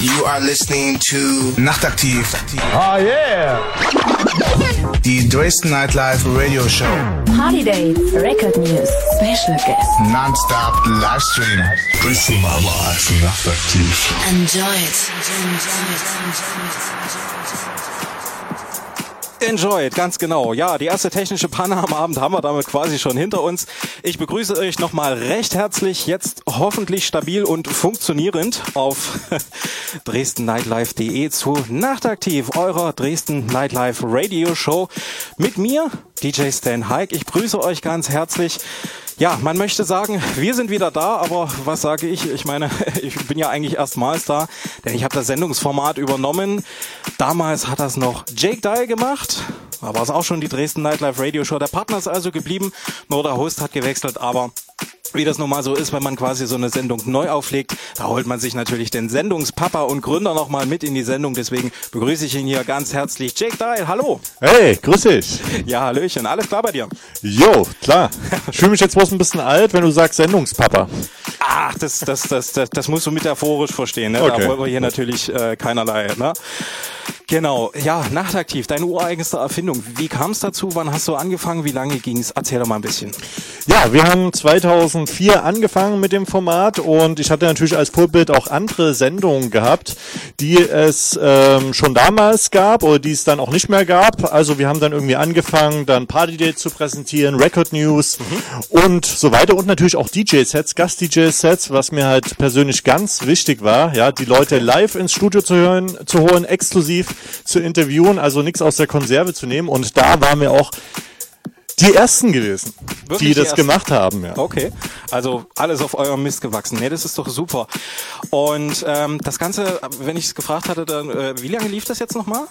You are listening to Nachtaktiv. Oh yeah! Die Dresden Nightlife Radio Show. Party Dates, Record News, Special Guests. Non-stop Livestream. Dresden Nightlife Nachtaktiv. Enjoy it. Enjoy it. Enjoy it, ganz genau. Ja, die erste technische Panne am Abend haben wir damit quasi schon hinter uns. Ich begrüße euch nochmal recht herzlich, jetzt hoffentlich stabil und funktionierend auf dresdennightlife.de zu Nachtaktiv, eurer Dresden Nightlife Radio Show mit mir, DJ Stan Hike. Ich grüße euch ganz herzlich. Ja, man möchte sagen, wir sind wieder da, aber was sage ich? Ich meine, ich bin ja eigentlich erstmals da, denn ich habe das Sendungsformat übernommen. Damals hat das noch Jake Dye gemacht, da war es auch schon die Dresden Nightlife Radio Show. Der Partner ist also geblieben, nur der Host hat gewechselt, aber wie das nun mal so ist, wenn man quasi so eine Sendung neu auflegt, da holt man sich natürlich den Sendungspapa und Gründer nochmal mit in die Sendung. Deswegen begrüße ich ihn hier ganz herzlich. Jake Dial, hallo. Hey, grüß dich. Ja, Hallöchen. Alles klar bei dir? Jo, klar. Ich fühle mich jetzt bloß ein bisschen alt, wenn du sagst Sendungspapa. Ach, das, das, das, das, das musst du metaphorisch verstehen. Ne? Okay. Da wollen wir hier natürlich äh, keinerlei. Ne? Genau, ja, nachtaktiv, deine ureigenste Erfindung. Wie kam es dazu? Wann hast du angefangen? Wie lange ging's? Erzähl doch mal ein bisschen. Ja, wir haben 2004 angefangen mit dem Format und ich hatte natürlich als Vorbild auch andere Sendungen gehabt, die es ähm, schon damals gab oder die es dann auch nicht mehr gab. Also wir haben dann irgendwie angefangen, dann Party Date zu präsentieren, Record News und so weiter und natürlich auch DJ-Sets, Gast-DJ-Sets, was mir halt persönlich ganz wichtig war, ja, die Leute live ins Studio zu hören, zu holen, exklusiv zu interviewen, also nichts aus der Konserve zu nehmen und da waren wir auch die ersten gewesen, Wirklich die die das Ersten? gemacht haben, ja. Okay, also alles auf eurem Mist gewachsen. Nee, das ist doch super. Und ähm, das Ganze, wenn ich es gefragt hatte, dann äh, wie lange lief das jetzt nochmal?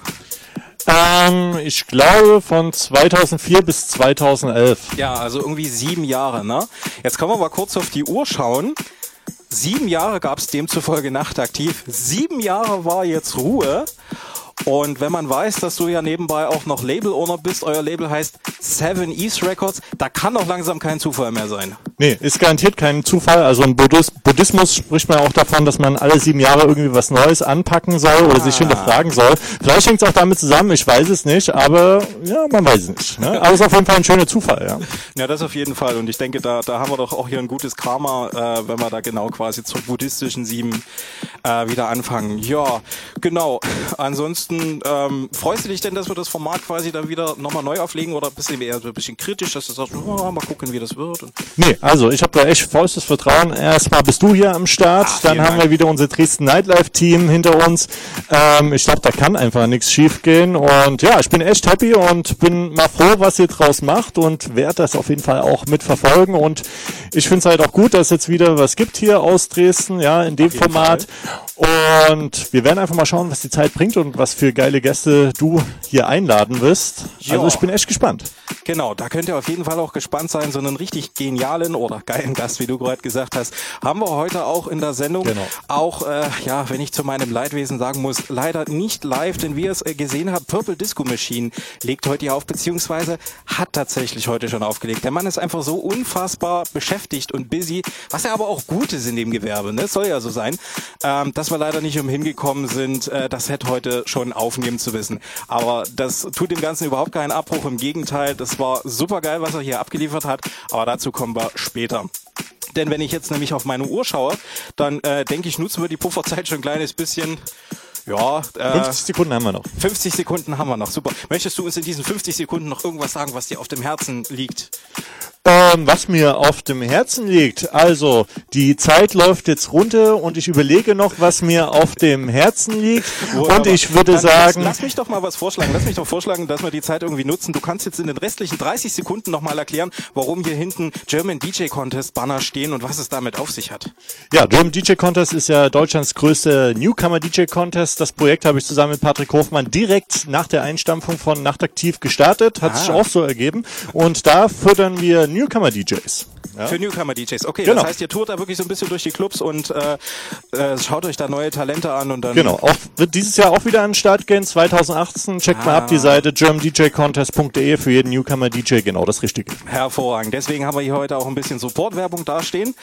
Ähm, ich glaube von 2004 bis 2011. Ja, also irgendwie sieben Jahre, ne? Jetzt können wir mal kurz auf die Uhr schauen. Sieben Jahre gab es demzufolge nachtaktiv. Sieben Jahre war jetzt Ruhe. Und wenn man weiß, dass du ja nebenbei auch noch Label-Owner bist, euer Label heißt Seven East Records, da kann doch langsam kein Zufall mehr sein. Nee, ist garantiert kein Zufall. Also im Buddhis Buddhismus spricht man auch davon, dass man alle sieben Jahre irgendwie was Neues anpacken soll oder sich hinterfragen soll. Vielleicht hängt es auch damit zusammen, ich weiß es nicht, aber ja, man weiß es nicht. Ne? Aber es ist auf jeden Fall ein schöner Zufall, ja. Ja, das auf jeden Fall. Und ich denke, da, da haben wir doch auch hier ein gutes Karma, äh, wenn wir da genau quasi zur buddhistischen Sieben äh, wieder anfangen. Ja, genau. Ansonsten ähm, freust du dich denn, dass wir das Format quasi dann wieder nochmal neu auflegen oder bist du eher so ein bisschen kritisch, dass du sagst, oh, mal gucken, wie das wird? Und Nee, also ich habe da echt vollstes Vertrauen. Erstmal bist du hier am Start, Ah, dann haben Dank. wir wieder unser Dresden Nightlife Team hinter uns. Ähm, ich glaube, da kann einfach nichts schief gehen und ja, ich bin echt happy und bin mal froh, was ihr draus macht und werde das auf jeden Fall auch mitverfolgen und ich finde es halt auch gut, dass es jetzt wieder was gibt hier aus Dresden, ja, in dem Format und wir werden einfach mal schauen, was die Zeit bringt und was für geile Gäste du hier einladen wirst. Also Ja. ich bin echt gespannt. Genau, da könnt ihr auf jeden Fall auch gespannt sein. So einen richtig genialen oder geilen Gast, wie du gerade gesagt hast, haben wir heute auch in der Sendung. Genau. Auch, äh, ja, wenn ich zu meinem Leidwesen sagen muss, leider nicht live, denn wie ihr es äh, gesehen habt, Purple Disco Machine legt heute hier auf, beziehungsweise hat tatsächlich heute schon aufgelegt. Der Mann ist einfach so unfassbar beschäftigt und busy, was ja aber auch gut ist in dem Gewerbe, ne? Soll ja so sein, ähm, dass wir leider nicht umhin gekommen sind, äh, das Set heute schon aufnehmen zu wissen. Aber das tut dem Ganzen überhaupt keinen Abbruch, im Gegenteil, das war super geil, was er hier abgeliefert hat, aber dazu kommen wir später. Denn wenn ich jetzt nämlich auf meine Uhr schaue, dann äh, denke ich, nutzen wir die Pufferzeit schon ein kleines bisschen. Ja, äh, 50 Sekunden haben wir noch. 50 Sekunden haben wir noch. Super. Möchtest du uns in diesen 50 Sekunden noch irgendwas sagen, was dir auf dem Herzen liegt? Ähm, was mir auf dem Herzen liegt, also die Zeit läuft jetzt runter und ich überlege noch, was mir auf dem Herzen liegt. und Aber ich würde dann sagen, Lass, lass mich doch mal was vorschlagen. Lass mich doch vorschlagen, dass wir die Zeit irgendwie nutzen. Du kannst jetzt in den restlichen 30 Sekunden nochmal erklären, warum hier hinten German DJ Contest Banner stehen und was es damit auf sich hat. ja, German DJ Contest ist ja Deutschlands größte Newcomer DJ Contest. Das Projekt habe ich zusammen mit Patrick Hofmann direkt nach der Einstampfung von Nachtaktiv gestartet. Hat Ah. sich auch so ergeben. Und da fördern wir Newcomer DJs. Ja? Für Newcomer-DJs. Okay, Genau. das heißt, ihr tourt da wirklich so ein bisschen durch die Clubs und äh, äh, schaut euch da neue Talente an und dann. Genau, auch, wird dieses Jahr auch wieder an den Start gehen, 2018. Checkt mal Ah. ab die Seite germandjcontest.de für jeden Newcomer-DJ, genau das Richtige. Hervorragend. Deswegen haben wir hier heute auch ein bisschen Supportwerbung dastehen.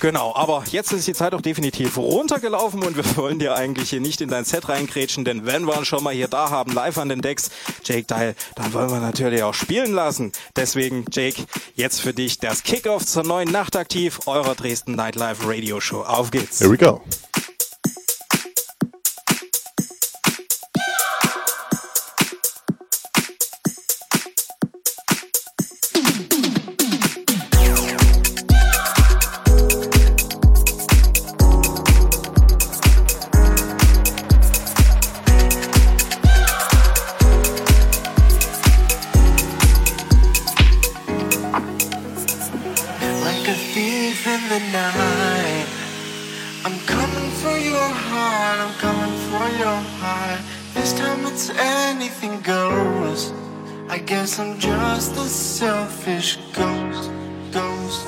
Genau, aber jetzt ist die Zeit auch definitiv runtergelaufen und wir wollen dir eigentlich hier nicht in dein Set reingrätschen, denn wenn wir uns schon mal hier da haben, live an den Decks, Jake Dial, dann wollen wir natürlich auch spielen lassen. Deswegen, Jake, jetzt für dich das Kickoff zur neuen Nachtaktiv eurer Dresden Nightlife Radio Show. Auf geht's. Here we go. I'm coming for your heart, I'm coming for your heart. This time it's anything goes. I guess I'm just a selfish ghost, ghost,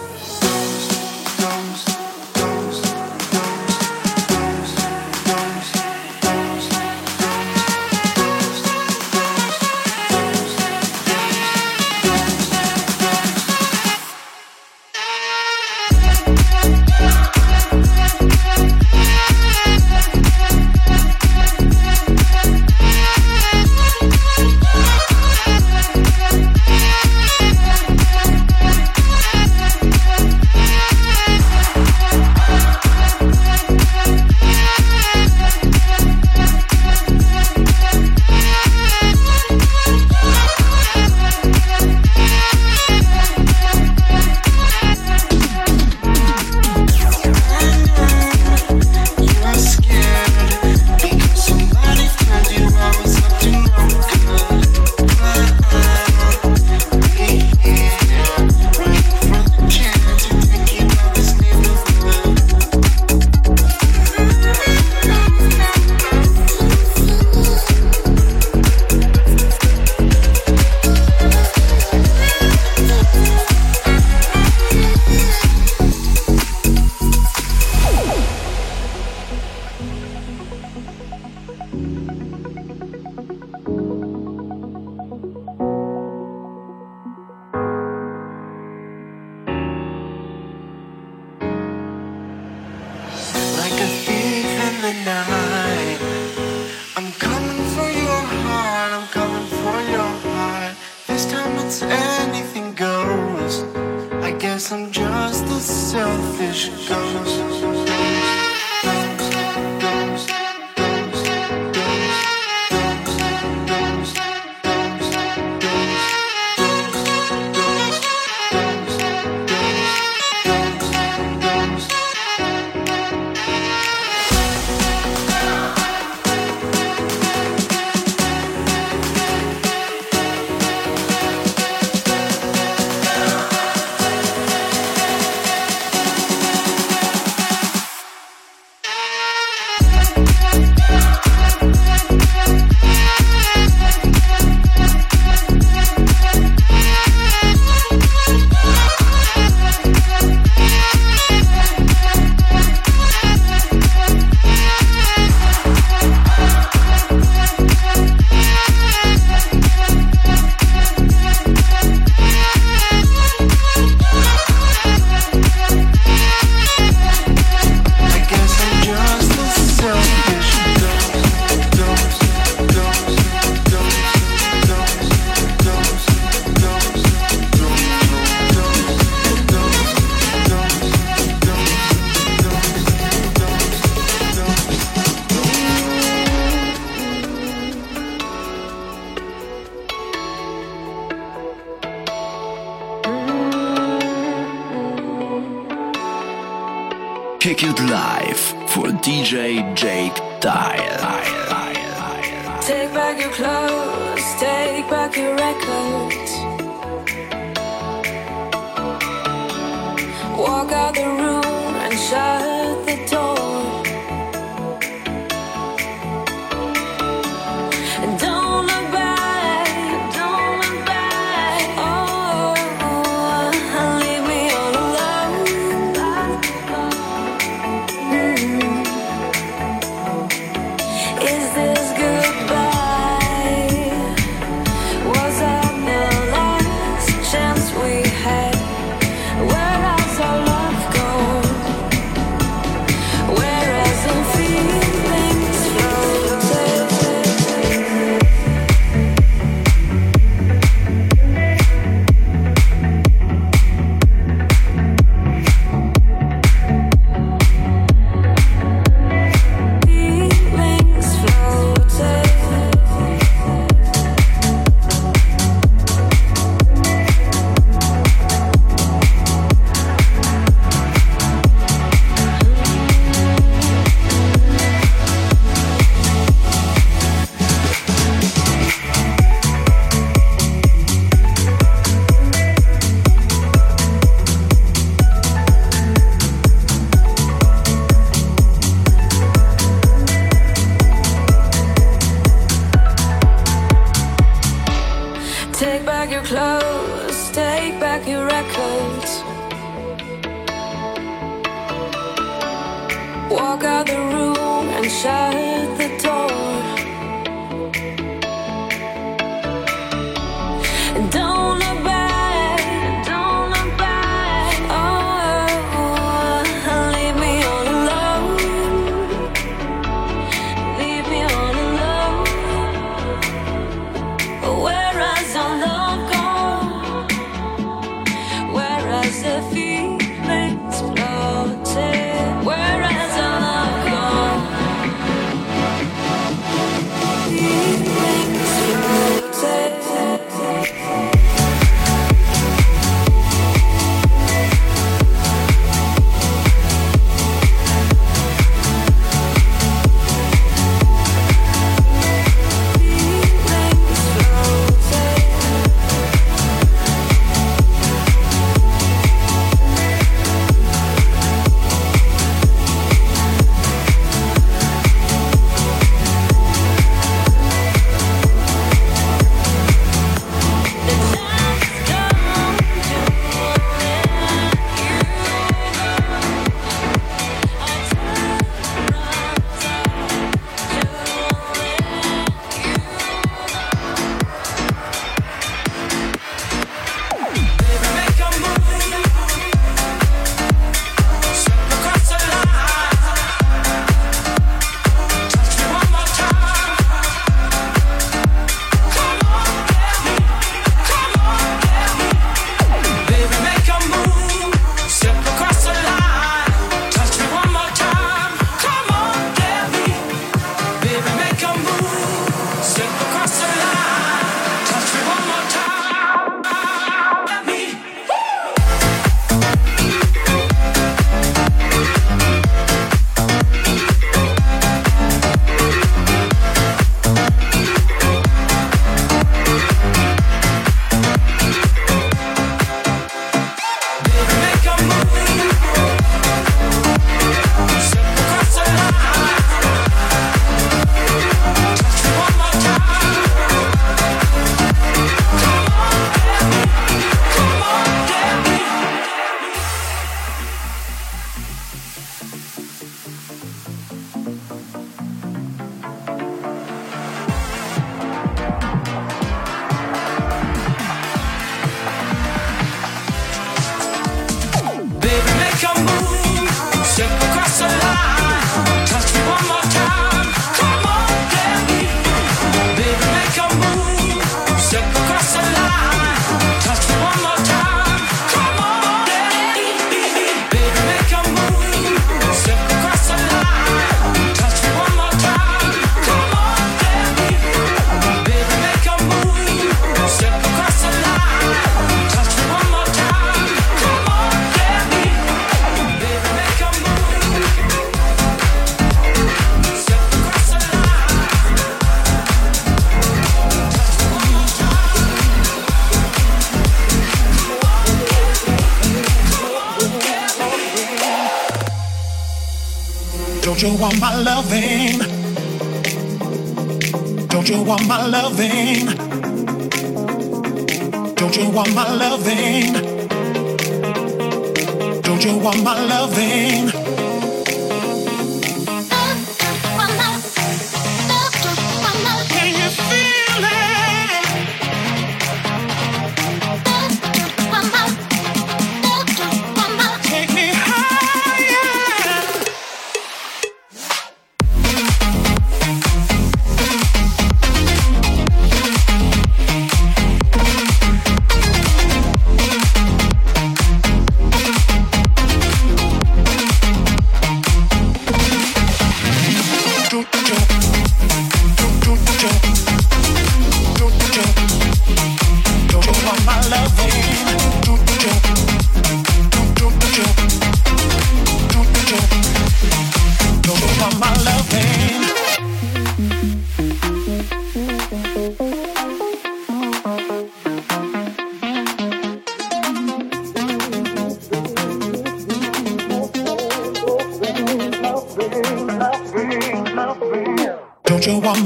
want my loving? Don't you want my loving? Don't you want my loving? Don't you want my loving?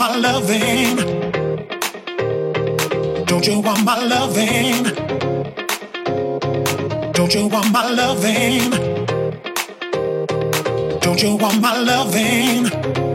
my loving? Don't you want my loving? Don't you want my loving? Don't you want my loving?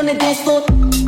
on the dance floor.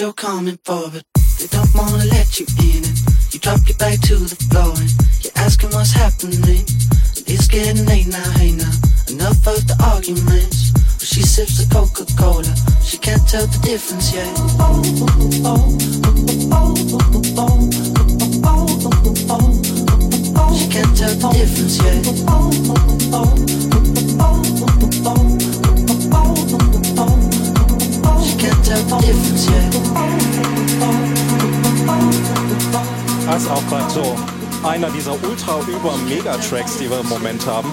You're coming for, but die wir im Moment haben.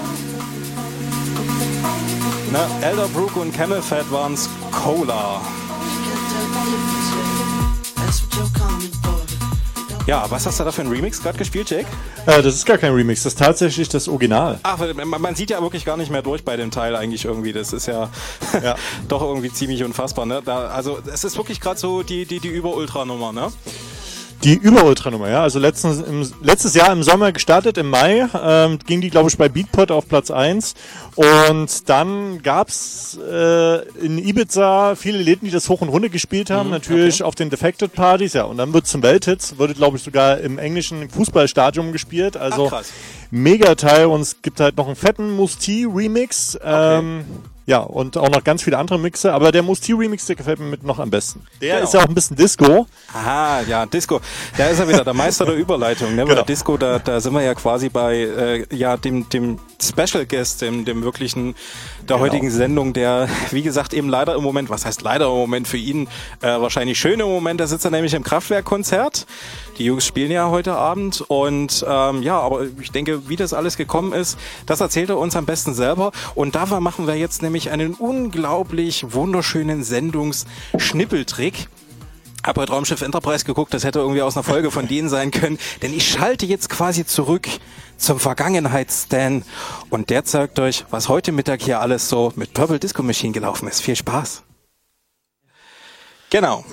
Ne? Elderbrook und Camel Fat waren's Cola. Ja, was hast du da für einen Remix gerade gespielt, Jake? Äh, das ist gar kein Remix, das ist tatsächlich das Original. Ach, man, man sieht ja wirklich gar nicht mehr durch bei dem Teil eigentlich irgendwie. Das ist ja, doch irgendwie ziemlich unfassbar. Ne? Da, also es ist wirklich gerade so die, die, die Über-Ultra-Nummer, ne? Die Über-Ultra-Nummer, ja. Also letztens, im, letztes Jahr im Sommer gestartet, im Mai, ähm, ging die, glaube ich, bei Beatport auf Platz 1. Und dann gab's äh, in Ibiza viele Läden, die das hoch und runter gespielt haben, natürlich auf den Defected Partys, ja. Und dann wird zum Welthits, wurde, glaube ich, sogar im englischen Fußballstadion gespielt. Also Ach, krass. mega Teil. Und es gibt halt noch einen fetten Musti-Remix. Ähm, ja, und auch noch ganz viele andere Mixe, aber der Musti-Remix, der gefällt mir mit noch am besten. Der Genau. ist ja auch ein bisschen Disco. Aha, ja, Disco. Da ist er wieder, der Meister der Überleitung. Ne? Bei Genau. Disco, da, da sind wir ja quasi bei äh, ja, dem, dem Special Guest, dem, dem wirklichen der Genau. heutigen Sendung, der, wie gesagt, eben leider im Moment, was heißt leider im Moment für ihn, äh, wahrscheinlich schön im Moment, da sitzt er nämlich im Kraftwerkkonzert. Die Jungs spielen ja heute Abend und ähm, ja, aber ich denke, wie das alles gekommen ist, das erzählt er uns am besten selber. Und dafür machen wir jetzt nämlich einen unglaublich wunderschönen Sendungsschnippeltrick. Hab heute Raumschiff Enterprise geguckt, das hätte irgendwie aus einer Folge von denen sein können, denn ich schalte jetzt quasi zurück zum Vergangenheitsstan und der zeigt euch, was heute Mittag hier alles so mit Purple Disco Machine gelaufen ist. Viel Spaß. Genau.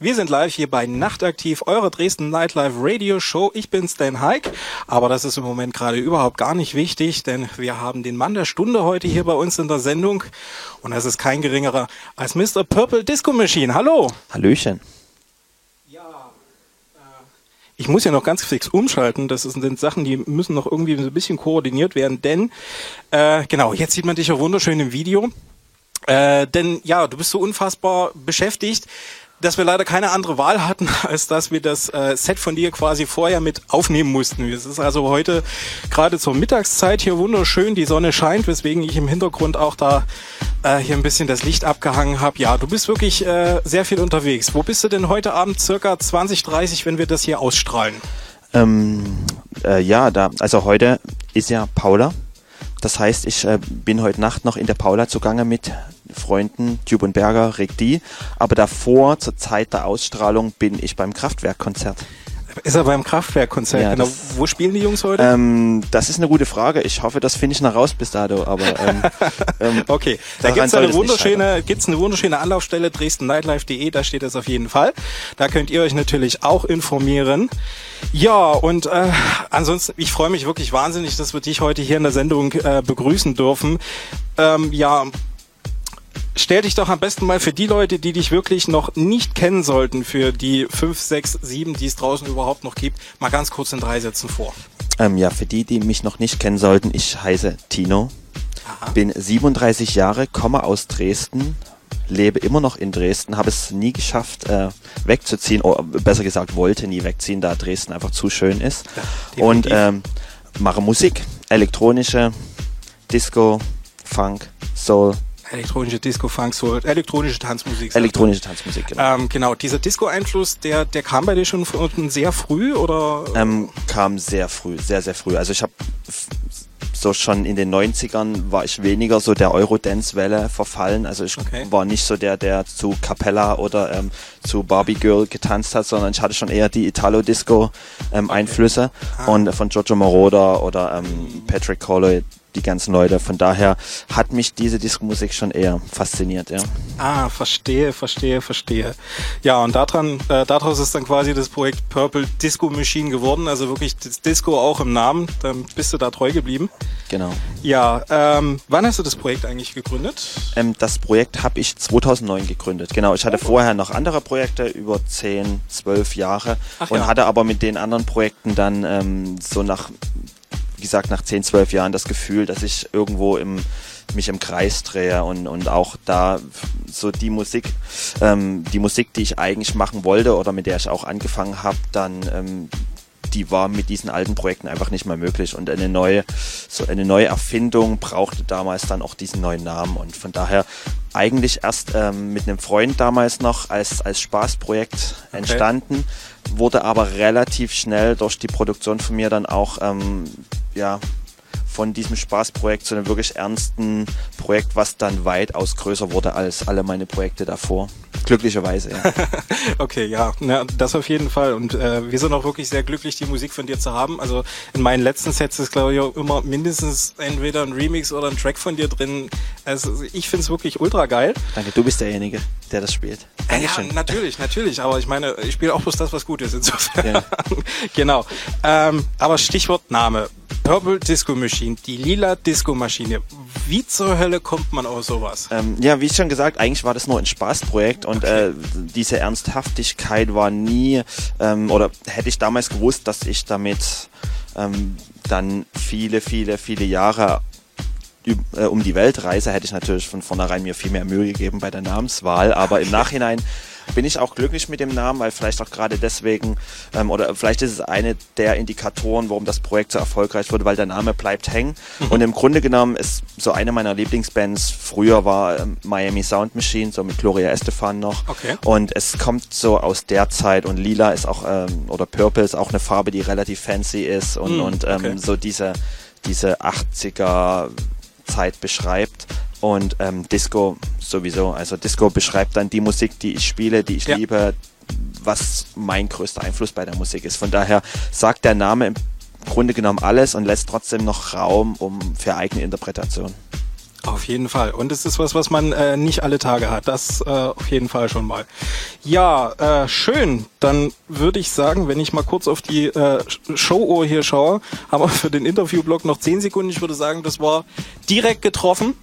Wir sind live hier bei Nachtaktiv, eurer Dresden Nightlife Radio Show. Ich bin Stan Heik, aber das ist im Moment gerade überhaupt gar nicht wichtig, denn wir haben den Mann der Stunde heute hier bei uns in der Sendung und das ist kein geringerer als Mr. Purple Disco Machine. Hallo! Hallöchen. Ich muss ja noch ganz fix umschalten. Das sind Sachen, die müssen noch irgendwie so ein bisschen koordiniert werden, denn äh, genau, jetzt sieht man dich ja wunderschön im Video. Äh, denn ja, du bist so unfassbar beschäftigt, dass wir leider keine andere Wahl hatten, als dass wir das äh, Set von dir quasi vorher mit aufnehmen mussten. Es ist also heute gerade zur Mittagszeit hier wunderschön, die Sonne scheint, weswegen ich im Hintergrund auch da äh, hier ein bisschen das Licht abgehangen habe. Ja, du bist wirklich äh, sehr viel unterwegs. Wo bist du denn heute Abend circa 20, 30, wenn wir das hier ausstrahlen? Ähm, äh, ja, da, also heute ist ja Paula. Das heißt, ich äh, bin heute Nacht noch in der Paula zugange mit Freunden, Tube und Berger, Rick D. Aber davor, zur Zeit der Ausstrahlung, bin ich beim Kraftwerkkonzert. Ist er beim Kraftwerkkonzert? Ja, genau. das- Wo spielen die Jungs heute? Ähm, das ist eine gute Frage. Ich hoffe, das finde ich noch raus bis dato. Aber ähm, ähm, Okay, da gibt's eine wunderschöne, gibt's eine wunderschöne Anlaufstelle, dresdennightlife.de, da steht es auf jeden Fall. Da könnt ihr euch natürlich auch informieren. Ja, und äh, ansonsten, ich freue mich wirklich wahnsinnig, dass wir dich heute hier in der Sendung äh, begrüßen dürfen. Ähm, ja, stell dich doch am besten mal für die Leute, die dich wirklich noch nicht kennen sollten, für die fünf, sechs, sieben, die es draußen überhaupt noch gibt, mal ganz kurz in drei Sätzen vor. Ähm, ja, für die, die mich noch nicht kennen sollten, ich heiße Tino, bin 37 Jahre, komme aus Dresden, lebe immer noch in Dresden, habe es nie geschafft äh, wegzuziehen, oder besser gesagt wollte nie wegziehen, da Dresden einfach zu schön ist. Und ähm, mache Musik, elektronische, Disco, Funk, Soul, Elektronische Disco, Funk, Soul, elektronische Tanzmusik. elektronische Tanzmusik. Genau. Ähm, genau, dieser Disco-Einfluss, der, der kam bei dir schon von sehr früh oder? Ähm, kam sehr früh, sehr, sehr früh. Also ich habe so schon in den 90ern war ich weniger so der Eurodance-Welle verfallen. Also ich war nicht so der, der zu Capella oder ähm, zu Barbie Girl getanzt hat, sondern ich hatte schon eher die Italo-Disco-Einflüsse und von Giorgio Moroder oder ähm, Patrick Colley, die ganzen Leute. Von daher hat mich diese Disco-Musik schon eher fasziniert, ja. Ah, verstehe, verstehe, verstehe. Ja, und daran, äh, daraus ist dann quasi das Projekt Purple Disco Machine geworden, also wirklich das Disco auch im Namen. Dann bist du da treu geblieben. Genau. Ja, ähm, wann hast du das Projekt eigentlich gegründet? Ähm, das Projekt habe ich 2009 gegründet. Genau, ich hatte vorher noch andere Projekte über 10, 12 Jahre Ach und ja. hatte aber mit den anderen Projekten dann ähm, so nach, wie gesagt, nach 10, 12 Jahren das Gefühl, dass ich irgendwo im mich im Kreis drehe und, und auch da so die Musik, ähm, die Musik, die ich eigentlich machen wollte oder mit der ich auch angefangen habe, dann ähm, die war mit diesen alten Projekten einfach nicht mehr möglich. Und eine neue, so eine neue Erfindung brauchte damals dann auch diesen neuen Namen. Und von daher eigentlich erst ähm, mit einem Freund damals noch als, als Spaßprojekt entstanden, wurde aber relativ schnell durch die Produktion von mir dann auch ähm, ja, von diesem Spaßprojekt zu einem wirklich ernsten Projekt, was dann weitaus größer wurde als alle meine Projekte davor. Glücklicherweise, ja. Okay, ja, na, das auf jeden Fall. Und äh, wir sind auch wirklich sehr glücklich, die Musik von dir zu haben. Also in meinen letzten Sets ist, glaube ich, auch immer mindestens entweder ein Remix oder ein Track von dir drin. Also ich find's wirklich ultra geil. Danke, du bist derjenige, der das spielt. Dankeschön. Ja, natürlich, natürlich. Aber ich meine, ich spiele auch bloß das, was gut ist insofern. Ja. genau. Ähm, aber Stichwort Name. Purple Disco Machine, die lila Disco Maschine. Wie zur Hölle kommt man aus sowas? Ähm, ja, wie schon gesagt, eigentlich war das nur ein Spaßprojekt und äh, diese Ernsthaftigkeit war nie, ähm, oder hätte ich damals gewusst, dass ich damit ähm, dann viele, viele, viele Jahre äh, um die Welt reise, hätte ich natürlich von vornherein mir viel mehr Mühe gegeben bei der Namenswahl, aber im Nachhinein bin ich auch glücklich mit dem Namen, weil vielleicht auch gerade deswegen, ähm, oder vielleicht ist es eine der Indikatoren, warum das Projekt so erfolgreich wurde, weil der Name bleibt hängen. Und im Grunde genommen ist so eine meiner Lieblingsbands früher war ähm, Miami Sound Machine, so mit Gloria Estefan noch. Okay. Und es kommt so aus der Zeit und lila ist auch, ähm, oder Purple ist auch eine Farbe, die relativ fancy ist und, Hm, und ähm, okay. so diese, diese 80er Zeit beschreibt. Und ähm, Disco sowieso. Also Disco beschreibt dann die Musik, die ich spiele, die ich Ja. liebe, was mein größter Einfluss bei der Musik ist. Von daher sagt der Name im Grunde genommen alles und lässt trotzdem noch Raum um für eigene Interpretation. Auf jeden Fall. Und es ist was, was man äh, nicht alle Tage hat. Das äh, auf jeden Fall schon mal. Ja, äh, schön. Dann würde ich sagen, wenn ich mal kurz auf die äh, Showuhr hier schaue, haben wir für den Interviewblock noch 10 Sekunden. Ich würde sagen, das war direkt getroffen.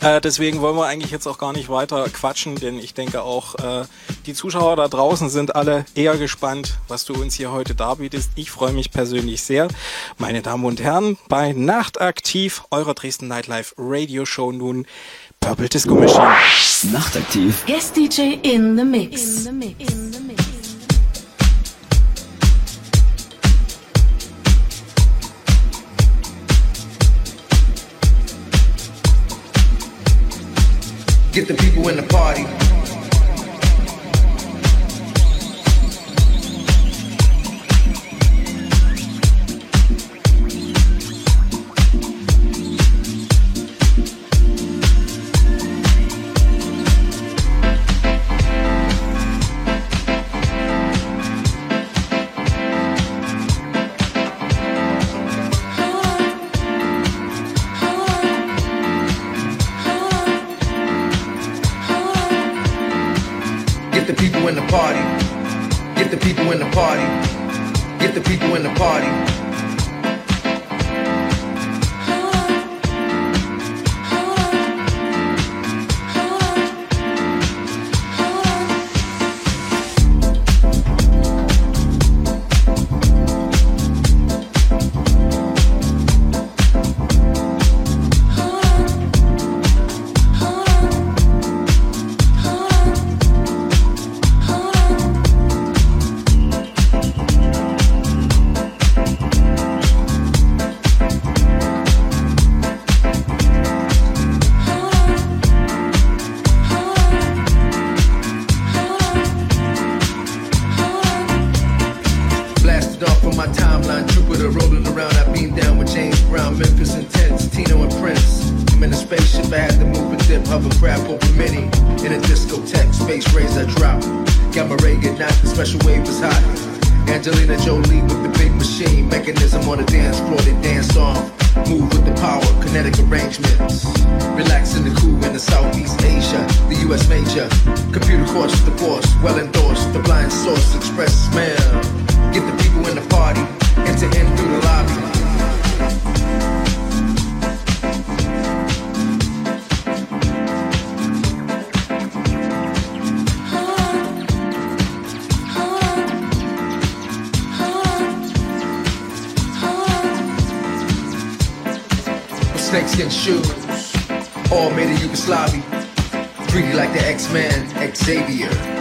Äh, deswegen wollen wir eigentlich jetzt auch gar nicht weiter quatschen, denn ich denke auch, äh, die Zuschauer da draußen sind alle eher gespannt, was du uns hier heute darbietest. Ich freue mich persönlich sehr. Meine Damen und Herren, bei Nachtaktiv, eurer Dresden Nightlife Radio Show nun Purple Disco Machine. Nachtaktiv. Guest DJ in the mix. In the mix. In the mix. Get the people in the party. Party. Get the people in the party. Get the people in the party. Made of Yugoslavia. Freaky like the X-Man, Xavier.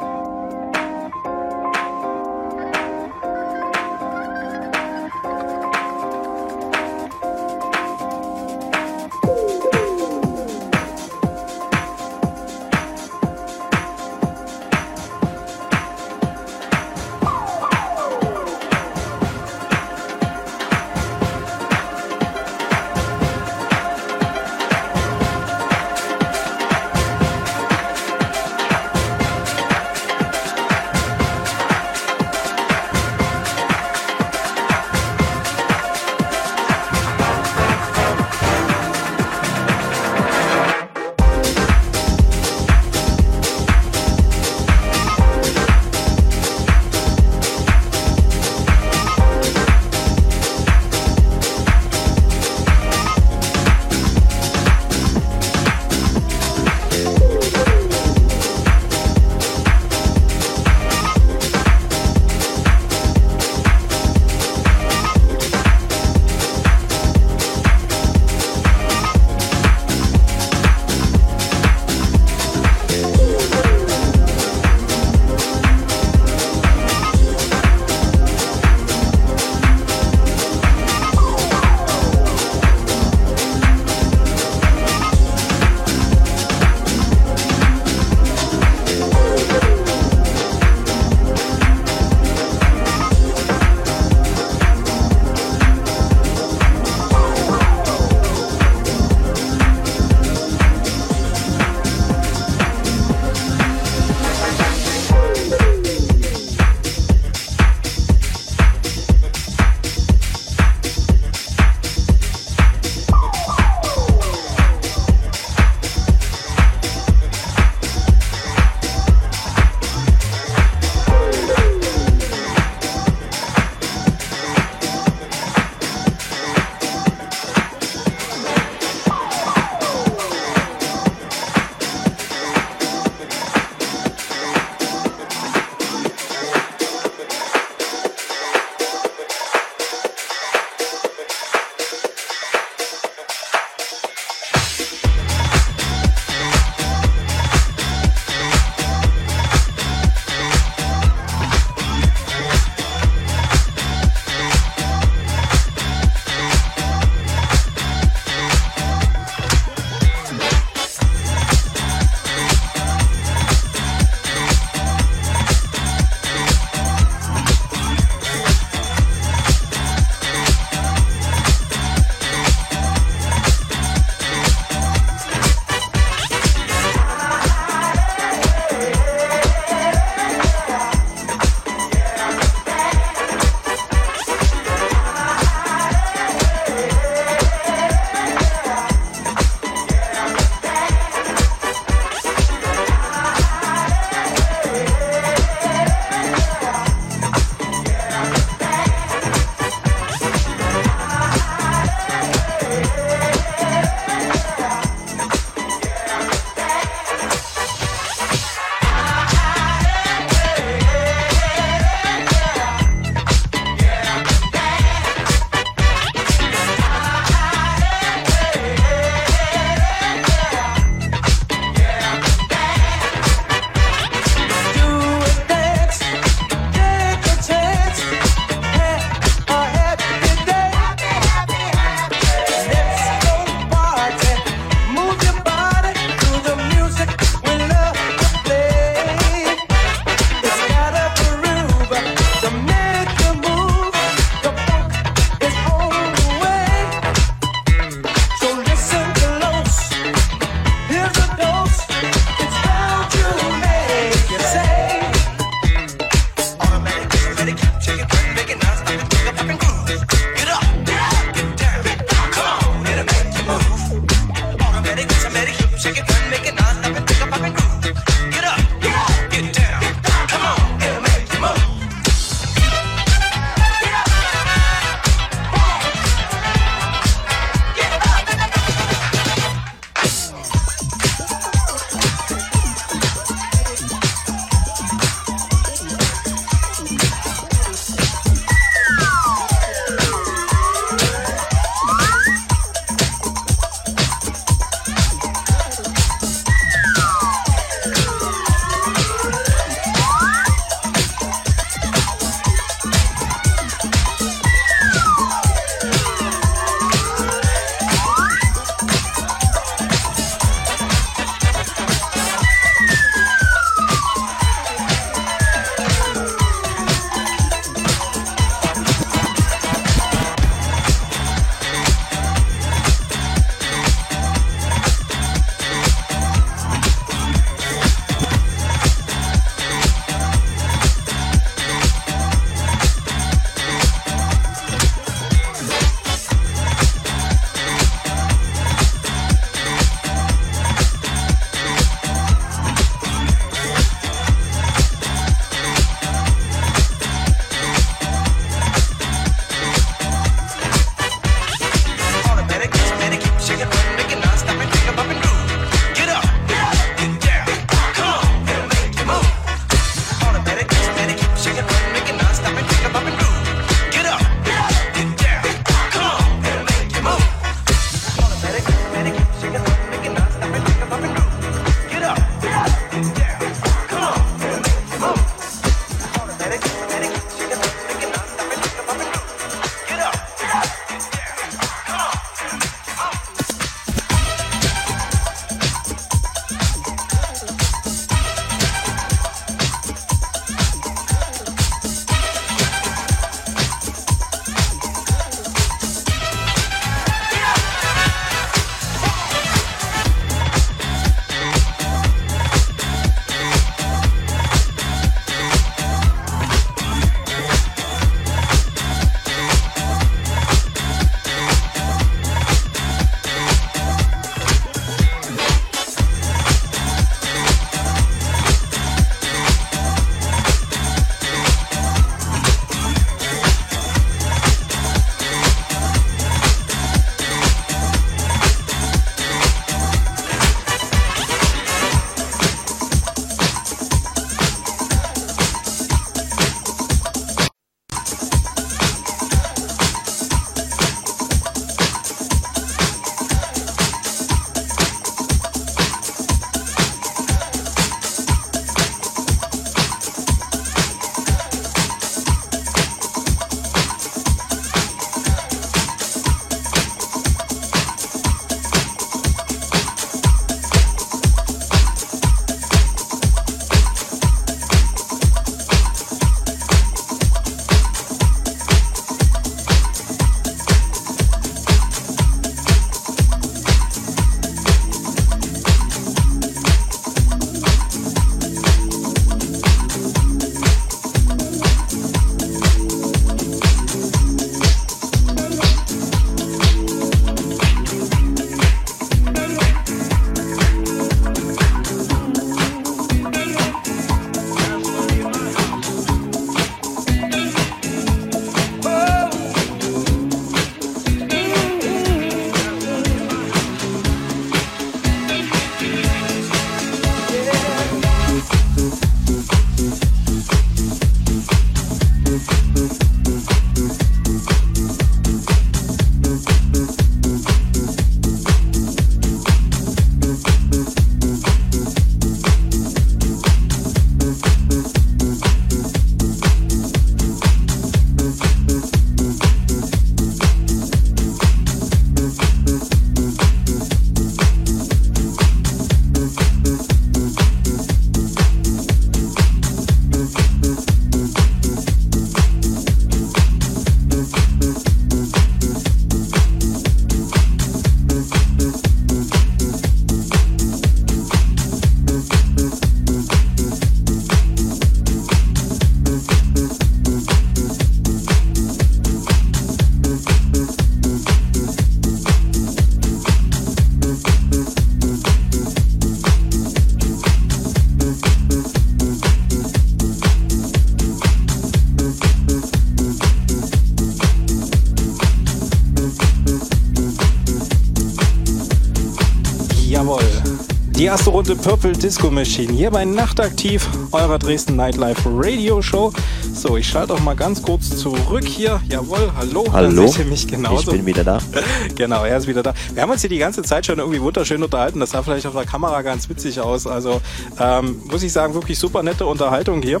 Runde Purple Disco Machine hier bei Nachtaktiv, eurer Dresden Nightlife Radio Show. So, ich schalte auch mal ganz kurz zurück hier. Jawohl, hallo. Hallo. Ihr mich genauso. Ich bin wieder da. Genau, er ist wieder da. Wir haben uns hier die ganze Zeit schon irgendwie wunderschön unterhalten. Das sah vielleicht auf der Kamera ganz witzig aus. Also ähm, muss ich sagen, wirklich super nette Unterhaltung hier.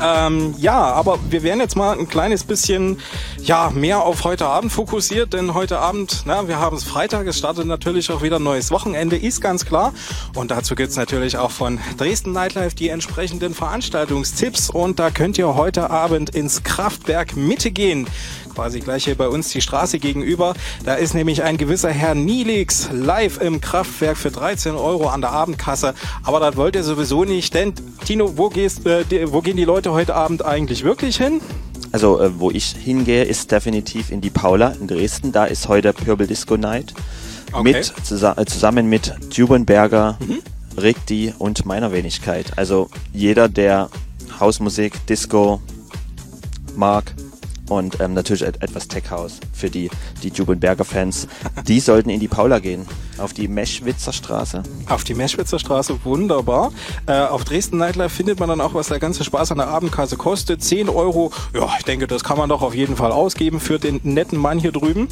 Ähm, ja, aber wir werden jetzt mal ein kleines bisschen ja, mehr auf heute Abend fokussiert, denn heute Abend, na, wir haben es Freitag, es startet natürlich auch wieder ein neues Wochenende, ist ganz klar. Und dazu gibt's natürlich auch von Dresden Nightlife die entsprechenden Veranstaltungstipps und da könnt ihr heute Abend ins Kraftwerk Mitte gehen quasi gleich hier bei uns die Straße gegenüber. Da ist nämlich ein gewisser Herr Nilix live im Kraftwerk für 13 Euro an der Abendkasse. Aber das wollt ihr sowieso nicht, denn Tino, wo, gehst, äh, wo gehen die Leute heute Abend eigentlich wirklich hin? Also, äh, wo ich hingehe, ist definitiv in die Paula in Dresden. Da ist heute Purple Disco Night. Okay. Mit, zusa äh, zusammen mit Tubenberger, Rigdi und meiner Wenigkeit. Also, jeder, der Hausmusik, Disco mag und ähm, natürlich et etwas Tech House für die, die Jubenberger Fans, die sollten in die Paula gehen. Auf die Meschwitzer Straße. Auf die Meschwitzer Straße, wunderbar. Äh, auf Dresden Nightlife findet man dann auch, was der ganze Spaß an der Abendkasse kostet. 10 Euro. Ja, ich denke, das kann man doch auf jeden Fall ausgeben für den netten Mann hier drüben.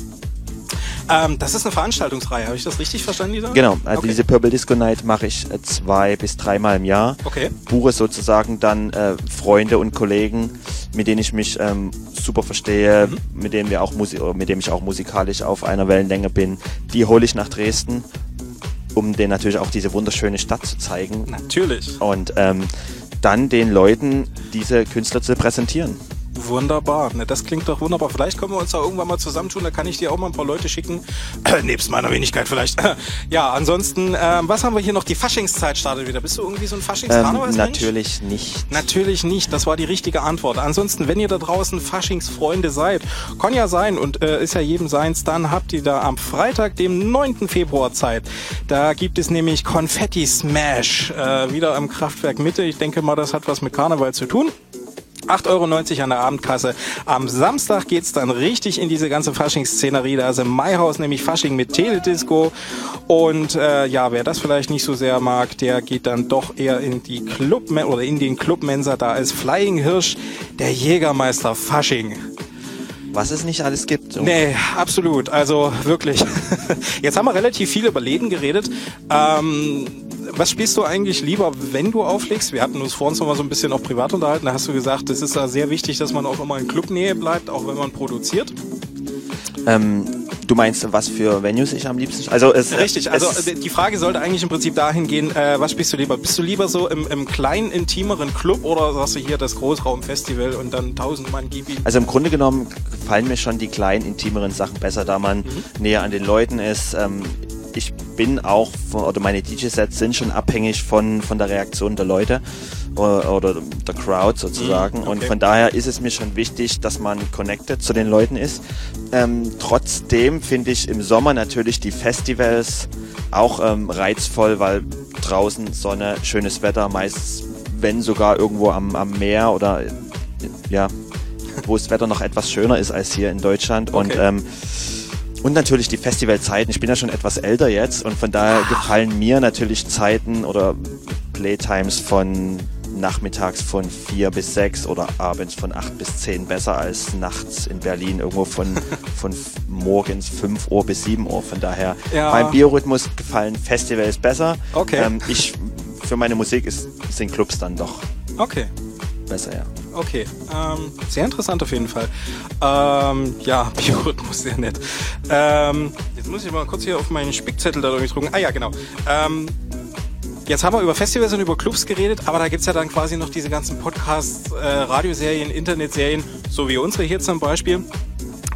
Ähm, das ist eine Veranstaltungsreihe, habe ich das richtig verstanden, Lisa? Genau, also okay. diese Purple Disco Night mache ich äh, zwei bis dreimal im Jahr. Okay. Buche sozusagen dann äh, Freunde und Kollegen, mit denen ich mich ähm, super verstehe, Mhm. mit denen wir auch Musi mit dem ich auch musikalisch auf einer Wellenlänge bin. Die hole ich nach Dresden, um denen natürlich auch diese wunderschöne Stadt zu zeigen. Natürlich. Und ähm, dann den Leuten diese Künstler zu präsentieren. Wunderbar, ne, das klingt doch wunderbar. Vielleicht können wir uns da irgendwann mal zusammentun, da kann ich dir auch mal ein paar Leute schicken. nebst meiner Wenigkeit vielleicht. ja, ansonsten, ähm, was haben wir hier noch? Die Faschingszeit startet wieder. Bist du irgendwie so ein Ähm, Faschings-Karnevalsmensch? natürlich nicht. Natürlich nicht, das war die richtige Antwort. Ansonsten, wenn ihr da draußen Faschingsfreunde seid, kann ja sein und äh, ist ja jedem seins, dann habt ihr da am Freitag, dem 9. Februar Zeit. Da gibt es nämlich Konfetti Smash äh, wieder im Kraftwerk Mitte. Ich denke mal, das hat was mit Karneval zu tun. 8,90 Euro an der Abendkasse. Am Samstag geht's dann richtig in diese ganze Faschingsszenerie. Da ist im Maihaus nämlich Fasching mit Teledisco. Und äh, ja, wer das vielleicht nicht so sehr mag, der geht dann doch eher in die Club oder in den Club Mensa. Da ist Flying Hirsch, der Jägermeister Fasching. Was es nicht alles gibt. Nee, absolut. Also wirklich. Jetzt haben wir relativ viel über Läden geredet. Ähm, was spielst du eigentlich lieber, wenn du auflegst? Wir hatten uns vor uns noch mal so ein bisschen auch privat unterhalten. Da hast du gesagt, es ist da sehr wichtig, dass man auch immer in Clubnähe bleibt, auch wenn man produziert. Ähm, du meinst, was für Venues ich am liebsten? Also es, Richtig, also es, äh, die Frage sollte eigentlich im Prinzip dahin gehen, äh, was spielst du lieber? Bist du lieber so im, im kleinen, intimeren Club oder sagst du hier das Großraumfestival und dann tausend Mann gib ihm? Also im Grunde genommen gefallen mir schon die kleinen, intimeren Sachen besser, da man näher an den Leuten ist. Ähm, ich bin auch, oder meine DJ-Sets sind schon abhängig von, von der Reaktion der Leute oder, oder der Crowd sozusagen. Mhm, Und okay. von daher ist es mir schon wichtig, dass man connected zu den Leuten ist. Ähm, trotzdem finde ich im Sommer natürlich die Festivals auch ähm, reizvoll, weil draußen Sonne, schönes Wetter, meist wenn sogar irgendwo am, am Meer oder äh, ja, wo das Wetter noch etwas schöner ist als hier in Deutschland. Und, Okay. ähm, und natürlich die Festivalzeiten. Ich bin ja schon etwas älter jetzt und von daher gefallen mir natürlich Zeiten oder Playtimes von nachmittags von vier bis sechs oder abends von acht bis zehn besser als nachts in Berlin irgendwo von, von morgens 5 Uhr bis 7 Uhr. Von daher, Ja. beim Biorhythmus gefallen Festivals besser. Okay. Ähm, ich, für meine Musik ist, sind Clubs dann doch Okay. besser, ja. Okay, ähm, sehr interessant auf jeden Fall. Ähm, ja, Biorhythmus, sehr nett. Ähm, jetzt muss ich mal kurz hier auf meinen Spickzettel da irgendwie drücken. Ah ja, genau. Ähm, jetzt haben wir über Festivals und über Clubs geredet, aber da gibt's ja dann quasi noch diese ganzen Podcasts, äh, Radioserien, Internetserien, so wie unsere hier zum Beispiel.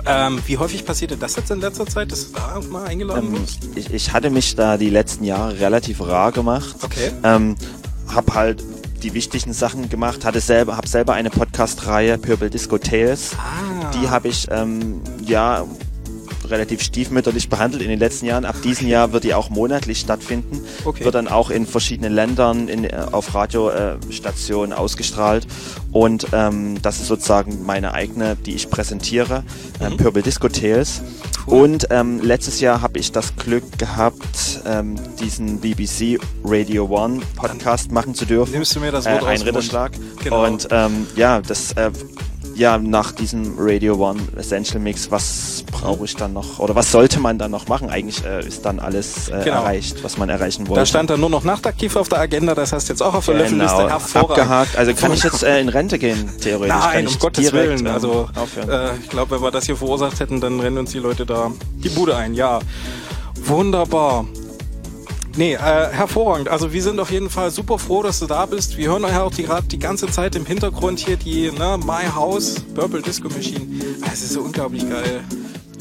Ähm, wie häufig passierte das jetzt in letzter Zeit, dass du da mal eingeladen Ähm, ich, ich hatte mich da die letzten Jahre relativ rar gemacht. Okay. Ähm, hab halt die wichtigen Sachen gemacht, hatte selber, hab selber eine Podcast-Reihe Purple Disco Tales. Ah. Die habe ich ähm, ja relativ stiefmütterlich behandelt in den letzten Jahren. Ab diesem Jahr wird die auch monatlich stattfinden. Okay. Wird dann auch in verschiedenen Ländern in, äh, auf Radiostationen ausgestrahlt. Und ähm, das ist sozusagen meine eigene, die ich präsentiere, ähm, Purple Disco Tales. Und ähm, letztes Jahr habe ich das Glück gehabt, ähm, diesen BBC Radio One Podcast machen zu dürfen. Nimmst du mir das äh, Wort aus Ein Ritterschlag. Genau. Und ähm, ja, das äh, ja nach diesem Radio One Essential Mix, was brauche ich dann noch oder was sollte man dann noch machen? Eigentlich äh, ist dann alles äh, Genau. erreicht, was man erreichen wollte. Da stand dann nur noch nachtaktiv auf der Agenda, das heißt jetzt auch auf der Löffelliste Genau, hervorragend. abgehakt. Also kann ich jetzt äh, in Rente gehen, theoretisch? kann Nein, ich um Gottes direkt, Willen. ähm, Also äh, ich glaube, wenn wir das hier verursacht hätten, dann rennen uns die Leute da die Bude ein. Ja, wunderbar. Nee, äh, hervorragend. Also wir sind auf jeden Fall super froh, dass du da bist. Wir hören ja auch die, die ganze Zeit im Hintergrund hier die ne, My House Purple Disco Machine. Ah, Es ist so unglaublich geil.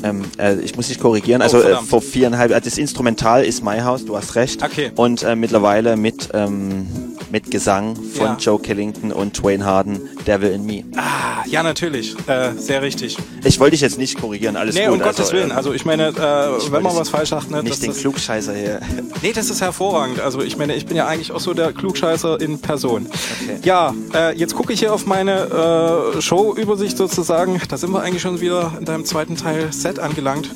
Ähm, äh, ich muss dich korrigieren. Oh, Also äh, verdammt. vor viereinhalb, also das Instrumental ist My House, du hast recht. Okay. Und äh, mittlerweile mit, ähm, mit Gesang von Ja. Joe Killington und Twain Harden, Devil in Me. Ah, ja, natürlich. Äh, sehr richtig. Ich wollte dich jetzt nicht korrigieren, alles nee, gut. um Gottes Willen. ähm, Also ich meine, äh, wenn man was falsch sagt, ne, nicht den das, Klugscheißer hier. Nee, das ist hervorragend. Also ich meine, ich bin ja eigentlich auch so der Klugscheißer in Person. Ja, äh, jetzt gucke ich hier auf meine äh, Show-Übersicht sozusagen. Da sind wir eigentlich schon wieder in deinem zweiten Teil Set angelangt.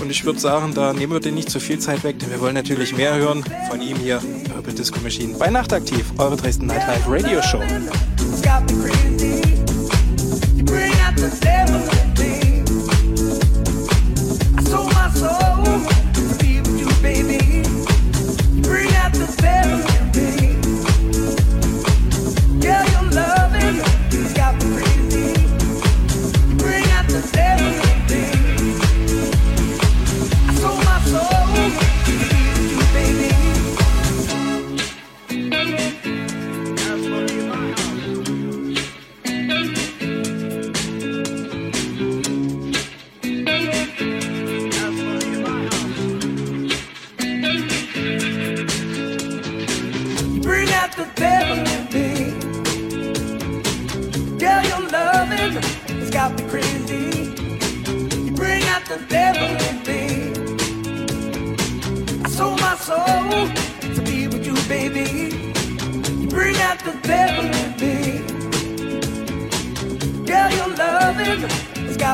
Und ich würde sagen, da nehmen wir dir nicht zu viel Zeit weg, denn wir wollen natürlich mehr hören von ihm hier, Purple Disco Machine, bei Nachtaktiv, eure Dresden Nightlife Radio Show. bring out the devil in me.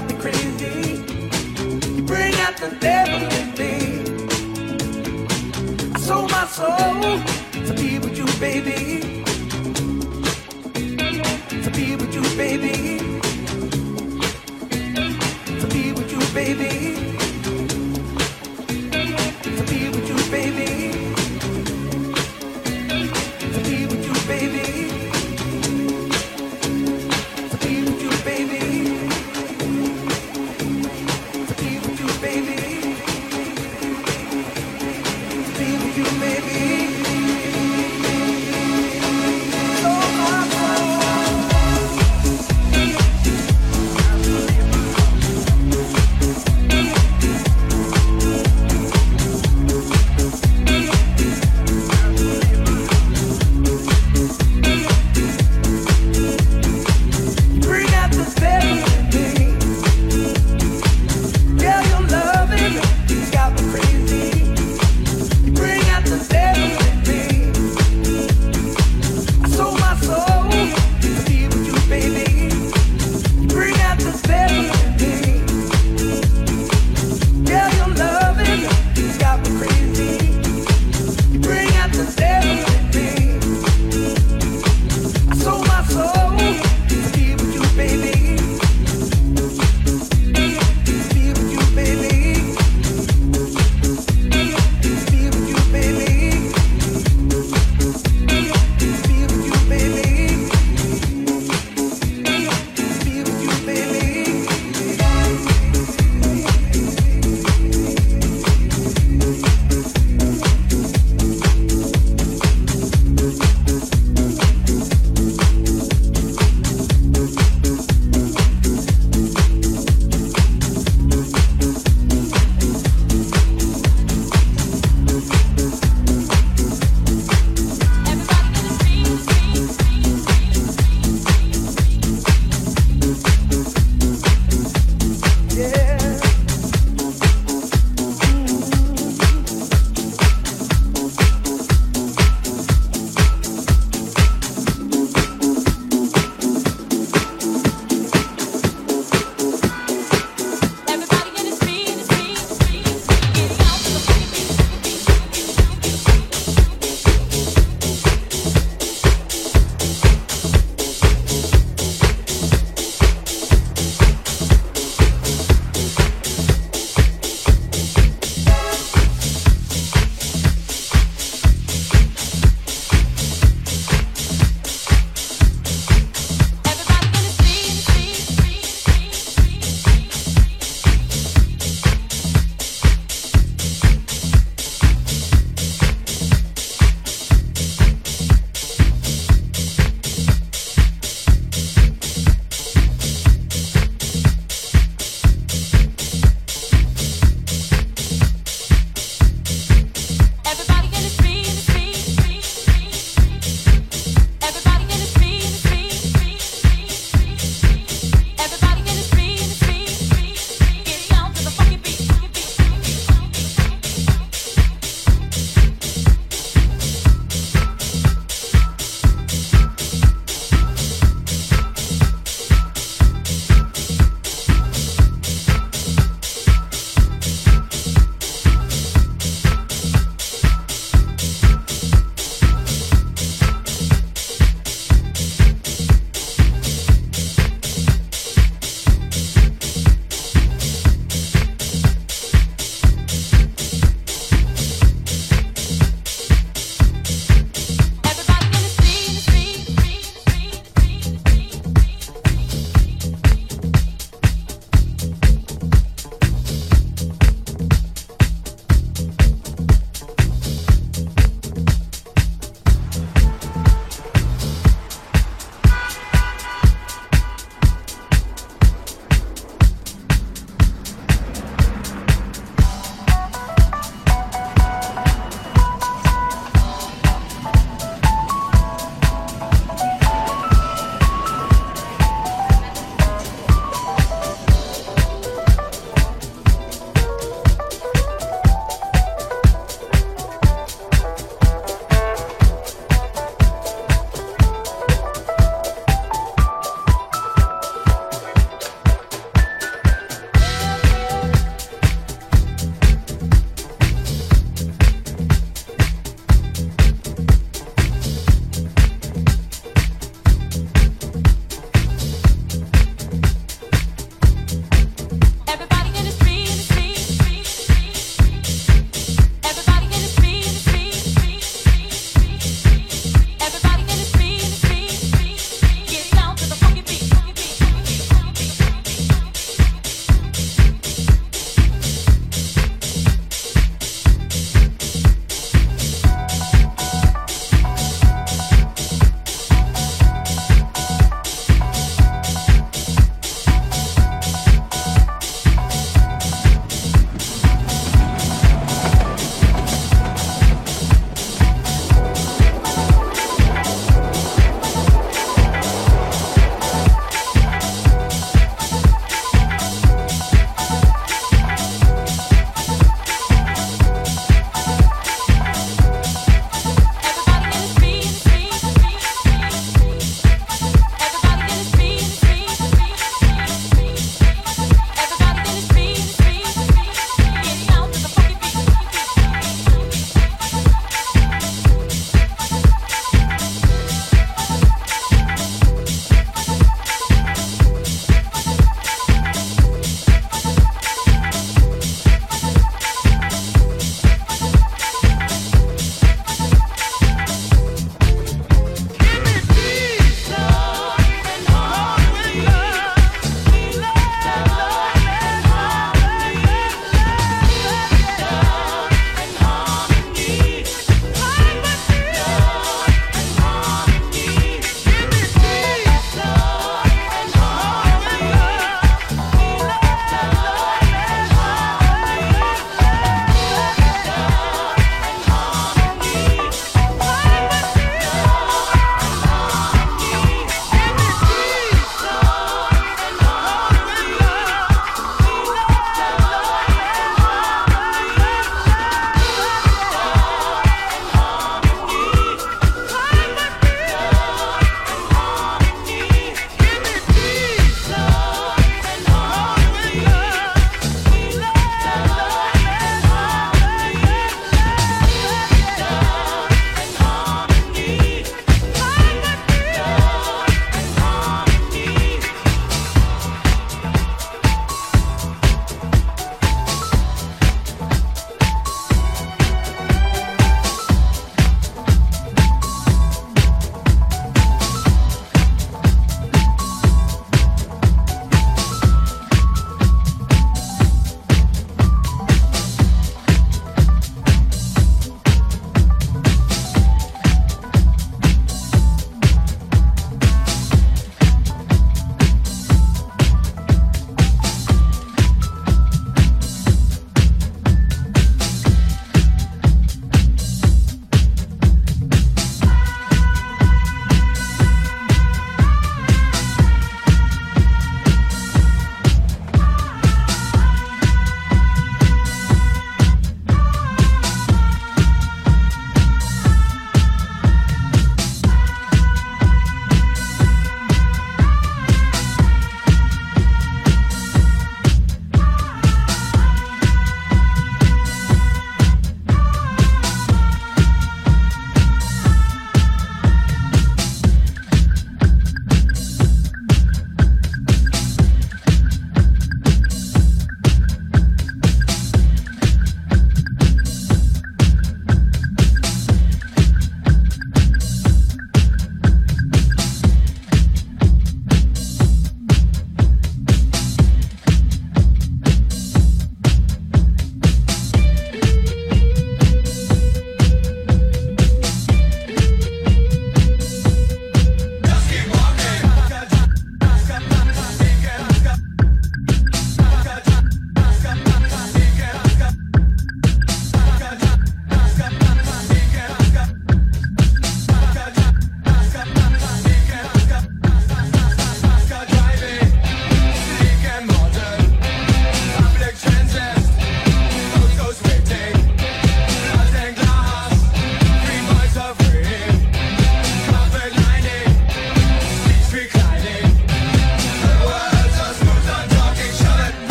Got me crazy. You bring out the devil in me. I sold my soul to be with you, baby. To be with you, baby. To be with you, baby.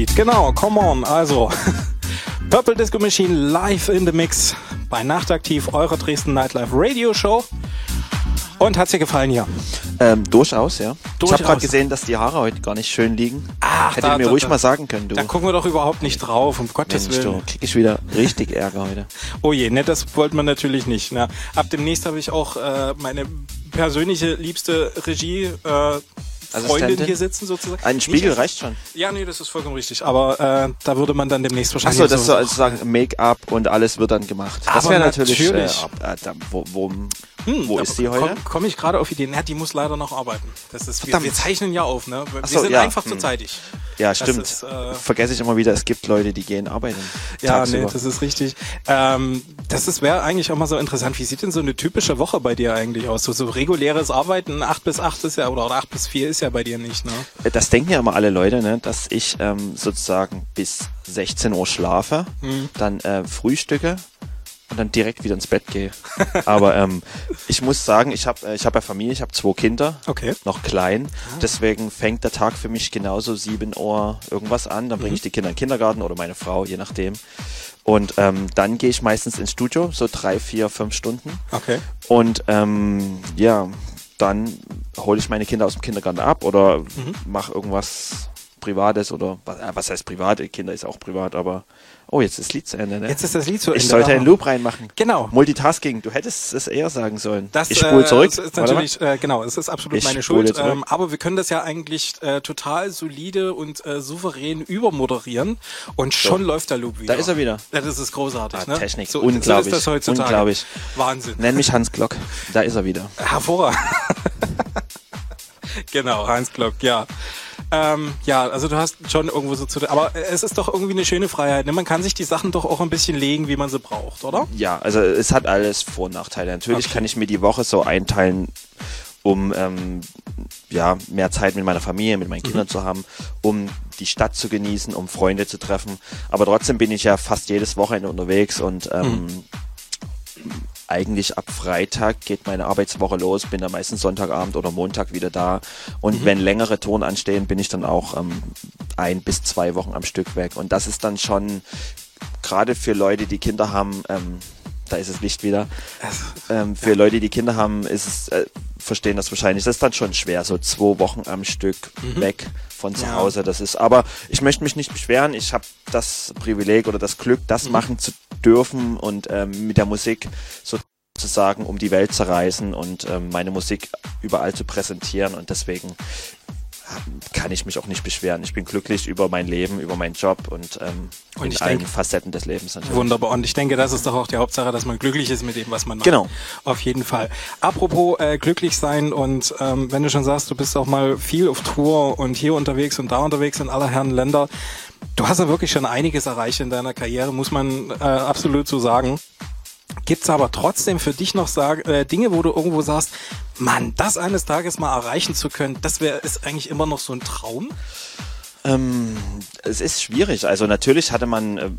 Lied. Genau, come on. Also, Purple Disco Machine live in the Mix bei Nachtaktiv, eurer Dresden Nightlife Radio Show. Und hat's dir gefallen hier? Ähm, durchaus, ja. Ich Durchaus. habe gerade gesehen, dass die Haare heute gar nicht schön liegen. Ach, Hätte da- ich mir da- ruhig da- mal sagen können, du. Da gucken wir doch überhaupt nicht drauf, um Gottes Mensch, Willen. du, krieg ich wieder richtig Ärger heute. Oh je, ne, das wollte man natürlich nicht. Ne? Ab demnächst habe ich auch äh, meine persönliche liebste Regie äh, Freundin hier sitzen sozusagen. Ein Spiegel reicht schon. Ja, nee, das ist vollkommen richtig. Aber äh, da würde man dann demnächst wahrscheinlich Achso, das soll also sagen, Make-up und alles wird dann gemacht. Das Aber wäre natürlich. natürlich. Äh, ab- äh, da, wo wo, Hm, wo ist sie heute? Komme komm ich gerade auf Ideen. Ja, die muss leider noch arbeiten. Das ist, wir, wir zeichnen ja auf, ne? Wir so, sind ja, einfach hm. zu zeitig. Ja, stimmt. ist, äh, Vergesse ich immer wieder, es gibt Leute, die gehen arbeiten. Ja, tagsüber. nee, das ist richtig. Ähm, das ist wäre eigentlich auch mal so interessant. Wie sieht denn so eine typische Woche bei dir eigentlich aus? So, so reguläres Arbeiten, 8 bis 8 ist ja, oder 8 bis 4 ist ja bei dir nicht, ne? Das denken ja immer alle Leute, ne, dass ich ähm, sozusagen bis 16 Uhr schlafe, Mhm. dann äh, frühstücke und dann direkt wieder ins Bett gehe. Aber ähm, ich muss sagen, ich habe äh, ich hab ja Familie, ich habe zwei Kinder, okay. noch klein. Deswegen fängt der Tag für mich genauso 7 Uhr irgendwas an. Dann bringe ich Mhm. die Kinder in den Kindergarten oder meine Frau, je nachdem. Und ähm, dann gehe ich meistens ins Studio, so drei, vier, fünf Stunden. Okay. Und ähm, ja, dann hole ich meine Kinder aus dem Kindergarten ab oder Mhm. mache irgendwas Privates oder was, äh, was heißt privat? Kinder ist auch privat, aber oh, jetzt ist das Lied zu Ende. Ne? Jetzt ist das Lied zu Ich Ende. sollte Ah. einen Loop reinmachen. Genau. Multitasking, du hättest es eher sagen sollen. Das, ich spule äh, zurück. Das ist natürlich, äh, genau, es ist absolut Ich meine Schuld. Ähm, aber wir können das ja eigentlich äh, total solide und äh, souverän übermoderieren und schon läuft der Loop wieder. Da ist er wieder. Ja, das ist großartig. Ah, ne? Technik, so, unglaublich. So ist das heutzutage. Unglaublich. Wahnsinn. Nenn mich Hans Glock. Da ist er wieder. Hervorragend. genau, Heinz Glock, ja. Ähm, ja, also du hast schon irgendwo so zu, aber es ist doch irgendwie eine schöne Freiheit. Ne? Man kann sich die Sachen doch auch ein bisschen legen, wie man sie braucht, oder? Ja, also es hat alles Vor- und Nachteile. Natürlich Okay. kann ich mir die Woche so einteilen, um ähm, ja, mehr Zeit mit meiner Familie, mit meinen Kindern zu haben, um die Stadt zu genießen, um Freunde zu treffen. Aber trotzdem bin ich ja fast jedes Wochenende unterwegs und ähm, eigentlich ab Freitag geht meine Arbeitswoche los, bin dann meistens Sonntagabend oder Montag wieder da. Und Mhm. wenn längere Touren anstehen, bin ich dann auch ähm, ein bis zwei Wochen am Stück weg. Und das ist dann schon, gerade für Leute, die Kinder haben, ähm, da ist das Licht wieder. Ähm, für Leute, die Kinder haben, ist es, äh, verstehen das wahrscheinlich. Das ist dann schon schwer, so zwei Wochen am Stück Mhm. weg von zu. Hause. Das ist, aber ich möchte mich nicht beschweren. Ich habe das Privileg oder das Glück, das Mhm. machen zu dürfen und ähm, mit der Musik sozusagen um die Welt zu reisen und ähm, meine Musik überall zu präsentieren und deswegen kann ich mich auch nicht beschweren. Ich bin glücklich über mein Leben, über meinen Job und, ähm, Und in ich allen denk- Facetten des Lebens natürlich. Wunderbar. Und ich denke, das ist doch auch die Hauptsache, dass man glücklich ist mit dem, was man macht. Genau. Auf jeden Fall. Apropos äh, glücklich sein und ähm, wenn du schon sagst, du bist auch mal viel auf Tour und hier unterwegs und da unterwegs in aller Herren Länder. Du hast ja wirklich schon einiges erreicht in deiner Karriere, muss man äh, absolut so sagen. Gibt's aber trotzdem für dich noch sag, äh, Dinge, wo du irgendwo sagst, Mann, das eines Tages mal erreichen zu können, das wäre ist eigentlich immer noch so ein Traum? Ähm, es ist schwierig. Also natürlich hatte man, äh,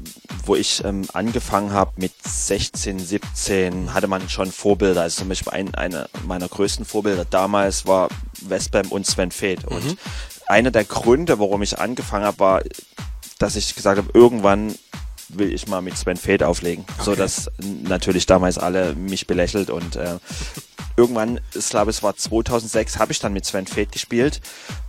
wo ich ähm, angefangen habe mit 16, 17, hatte man schon Vorbilder. Also zum Beispiel ein, einer meiner größten Vorbilder damals war Westbam und Sven. Und Mhm. einer der Gründe, warum ich angefangen habe, war, dass ich gesagt habe, irgendwann will ich mal mit Sven Feth auflegen. So dass natürlich damals alle mich belächelt und äh, irgendwann, ich glaube es war 2006, habe ich dann mit Sven Feth gespielt.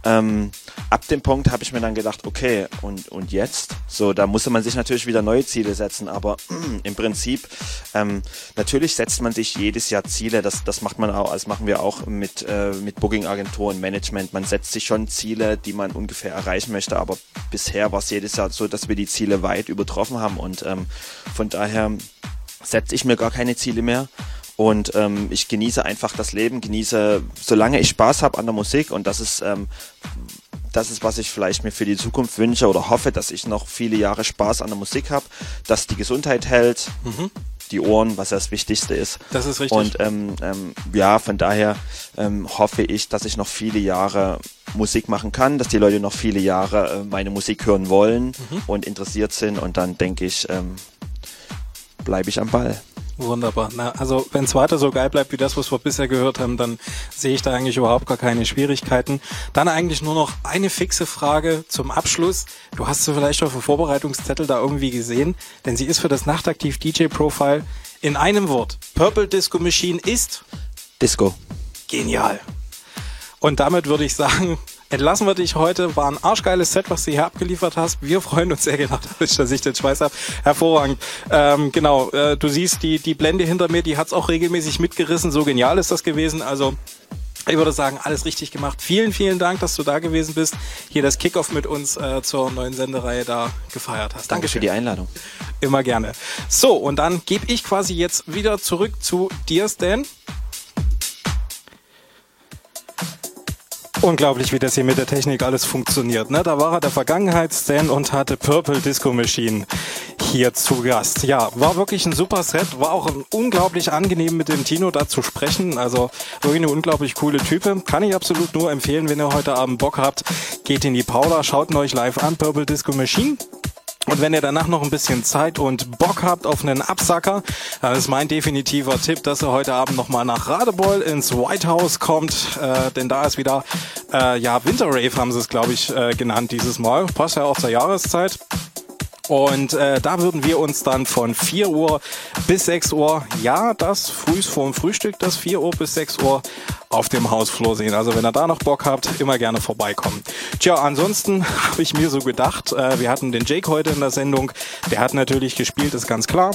Ähm, ab dem Punkt habe ich mir dann gedacht, okay, und, und jetzt? So, da musste man sich natürlich wieder neue Ziele setzen, aber im Prinzip, ähm, natürlich setzt man sich jedes Jahr Ziele, das, das macht man auch, das machen wir auch mit, äh, mit Booking-Agenturen, Management. Man setzt sich schon Ziele, die man ungefähr erreichen möchte, aber bisher war es jedes Jahr so, dass wir die Ziele weit übertroffen haben und ähm, von daher setze ich mir gar keine Ziele mehr. Und ähm, ich genieße einfach das Leben, genieße, solange ich Spaß habe an der Musik und das ist, ähm, das ist, was ich vielleicht mir für die Zukunft wünsche oder hoffe, dass ich noch viele Jahre Spaß an der Musik habe, dass die Gesundheit hält, die Ohren, was ja das Wichtigste ist. Das ist richtig. Und ähm, ähm, ja, von daher ähm, hoffe ich, dass ich noch viele Jahre Musik machen kann, dass die Leute noch viele Jahre äh, meine Musik hören wollen Mhm. und interessiert sind und dann denke ich, ähm, bleibe ich am Ball. Wunderbar. Na, also wenn es weiter so geil bleibt wie das, was wir bisher gehört haben, dann sehe ich da eigentlich überhaupt gar keine Schwierigkeiten. Dann eigentlich nur noch eine fixe Frage zum Abschluss. Du hast sie vielleicht auf dem Vorbereitungszettel da irgendwie gesehen, denn sie ist für das Nachtaktiv DJ Profile in einem Wort. Purple Disco Machine ist Disco. genial. Und damit würde ich sagen, entlassen wir dich heute. War ein arschgeiles Set, was du hier abgeliefert hast. Wir freuen uns sehr genau, dass ich den Schweiß habe. Hervorragend. Ähm, genau, äh, du siehst die, die Blende hinter mir, die hat's auch regelmäßig mitgerissen. So genial ist das gewesen. Also ich würde sagen, alles richtig gemacht. Vielen, vielen Dank, dass du da gewesen bist. Hier das Kickoff mit uns äh, zur neuen Sendereihe da gefeiert hast. Danke für die Einladung. Immer gerne. So, und dann gebe ich quasi jetzt wieder zurück zu dir, Stan. Unglaublich, wie das hier mit der Technik alles funktioniert. Ne? Da war er der Vergangenheitsstan und hatte Purple Disco Machine hier zu Gast. Ja, war wirklich ein super Set. War auch unglaublich angenehm mit dem Tino da zu sprechen. Also wirklich eine unglaublich coole Type. Kann ich absolut nur empfehlen, wenn ihr heute Abend Bock habt. Geht in die Paula, schaut ihn euch live an, Purple Disco Machine. Und wenn ihr danach noch ein bisschen Zeit und Bock habt auf einen Absacker, dann ist mein definitiver Tipp, dass ihr heute Abend nochmal nach Radebeul ins White House kommt, äh, denn da ist wieder, äh, ja, Winter Rave haben sie es, glaube ich, äh, genannt dieses Mal. Passt ja auch zur Jahreszeit. Und äh, da würden wir uns dann von 4 Uhr bis 6 Uhr, ja, das früh vorm Frühstück, das 4 Uhr bis 6 Uhr auf dem Hausflur sehen. Also wenn ihr da noch Bock habt, immer gerne vorbeikommen. Tja, ansonsten habe ich mir so gedacht, äh, wir hatten den Jake heute in der Sendung, der hat natürlich gespielt, ist ganz klar.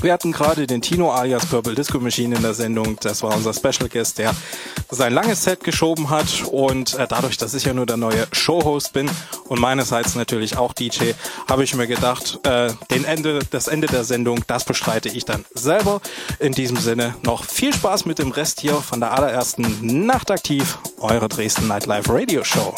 Wir hatten gerade den Tino alias Purple Disco Machine in der Sendung. Das war unser Special Guest, der sein langes Set geschoben hat. Und äh, dadurch, dass ich ja nur der neue Showhost bin und meinerseits natürlich auch DJ, habe ich mir gedacht, äh, den Ende, das Ende der Sendung, das bestreite ich dann selber. In diesem Sinne noch viel Spaß mit dem Rest hier von der allerersten Nachtaktiv, eure Dresden Nightlife Radio Show.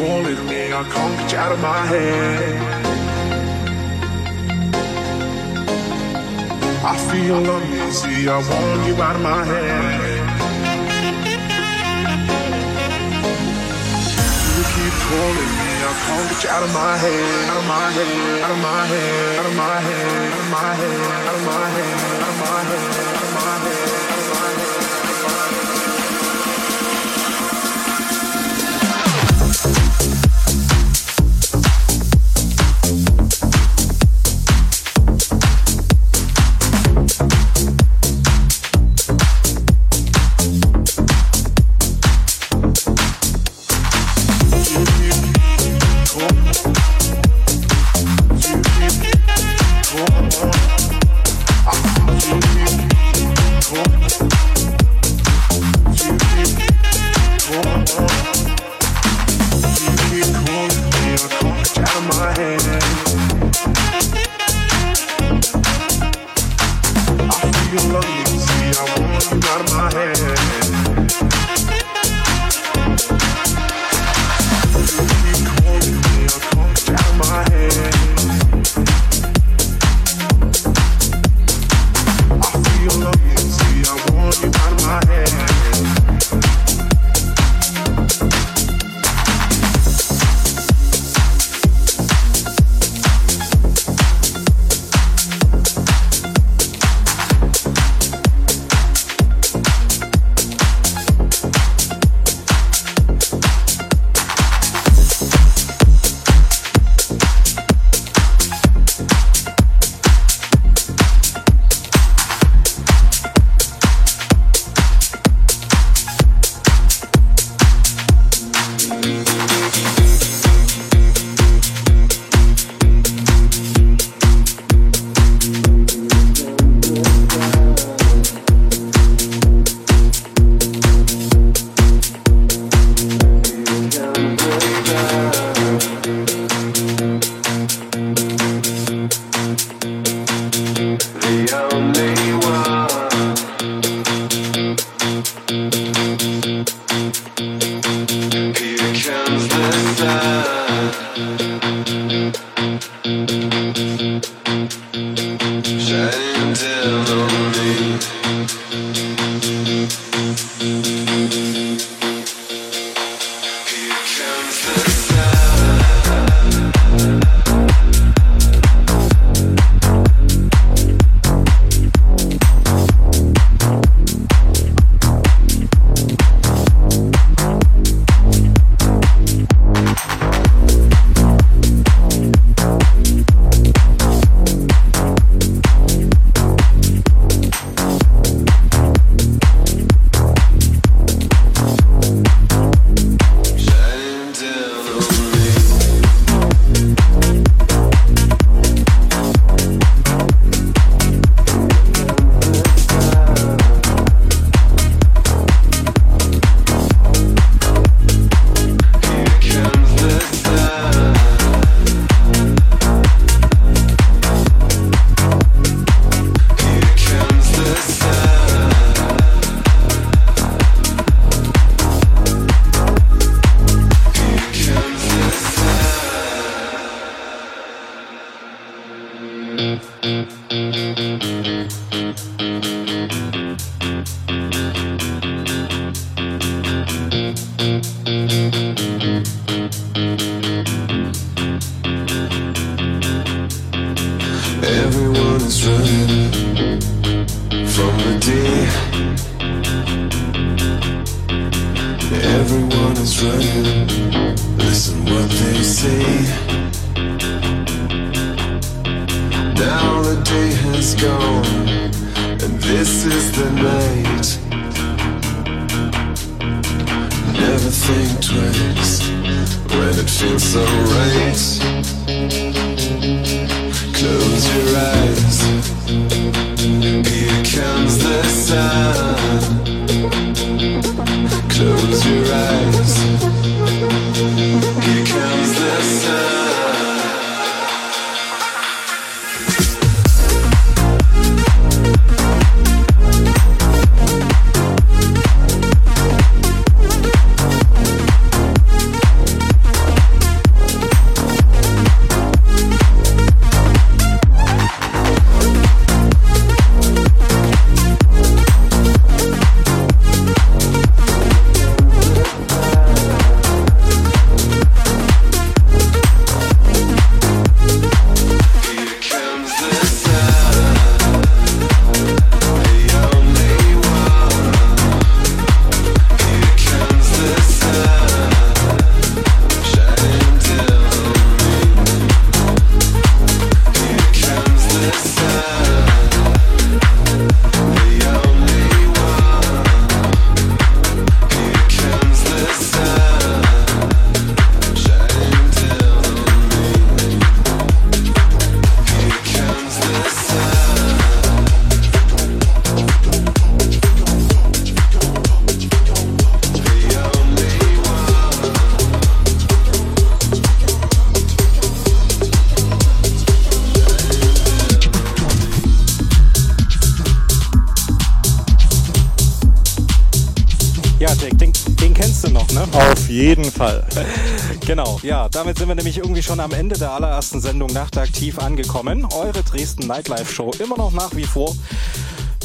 calling me, I can't get you out of my head. I feel uneasy, I want you out of my head. You keep calling me, I can't get you out of my head, out of my head, out of my head, out of my head, out of my head, out of my head, out of my head. Thank you. Damit sind wir nämlich irgendwie schon am Ende der allerersten Sendung Nachtaktiv angekommen. Eure Dresden Nightlife Show immer noch nach wie vor.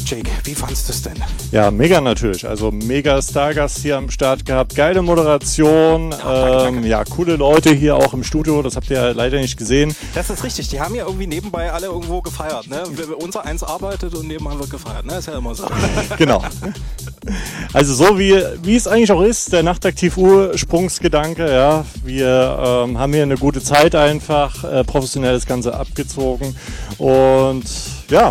Jake, wie fandst du es denn? Ja, mega natürlich. Also mega Stargast hier am Start gehabt. Geile Moderation. ähm, ja, coole Leute hier auch im Studio. Das habt ihr ja leider nicht gesehen. Das ist richtig, die haben ja irgendwie nebenbei alle irgendwo gefeiert, ne? Unser eins arbeitet und nebenan wird gefeiert, ne? Ist ja immer so. Genau. Also so wie, wie es eigentlich auch ist, der Nachtaktiv Ursprungsgedanke, ja. Wir ähm, haben hier eine gute Zeit einfach, äh, professionell das Ganze abgezogen und ja,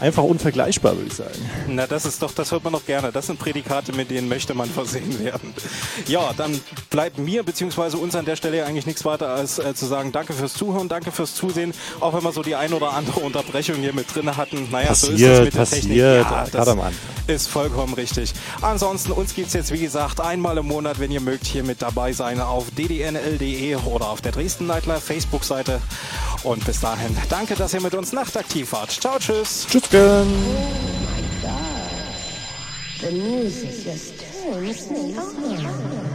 einfach unvergleichbar, würde ich sagen. Na, das ist doch, das hört man doch gerne. Das sind Prädikate, mit denen möchte man versehen werden. Ja, dann bleibt mir bzw. uns an der Stelle eigentlich nichts weiter als äh, zu sagen, danke fürs Zuhören, danke fürs Zusehen. Auch wenn wir so die ein oder andere Unterbrechung hier mit drin hatten. Naja, so ist es Passiert, mit der Technik. passiert, Ja, gerade das am Anfang. Ist vollkommen richtig. Ansonsten, uns gibt's jetzt, wie gesagt, einmal im Monat, wenn ihr mögt, hier mit dabei sein auf ddnl.de oder auf der Dresden Nightlife Facebook-Seite. Und bis dahin, danke, dass ihr mit uns nachtaktiv wart. Ciao, tschüss. Tschüss. The music just turns me on.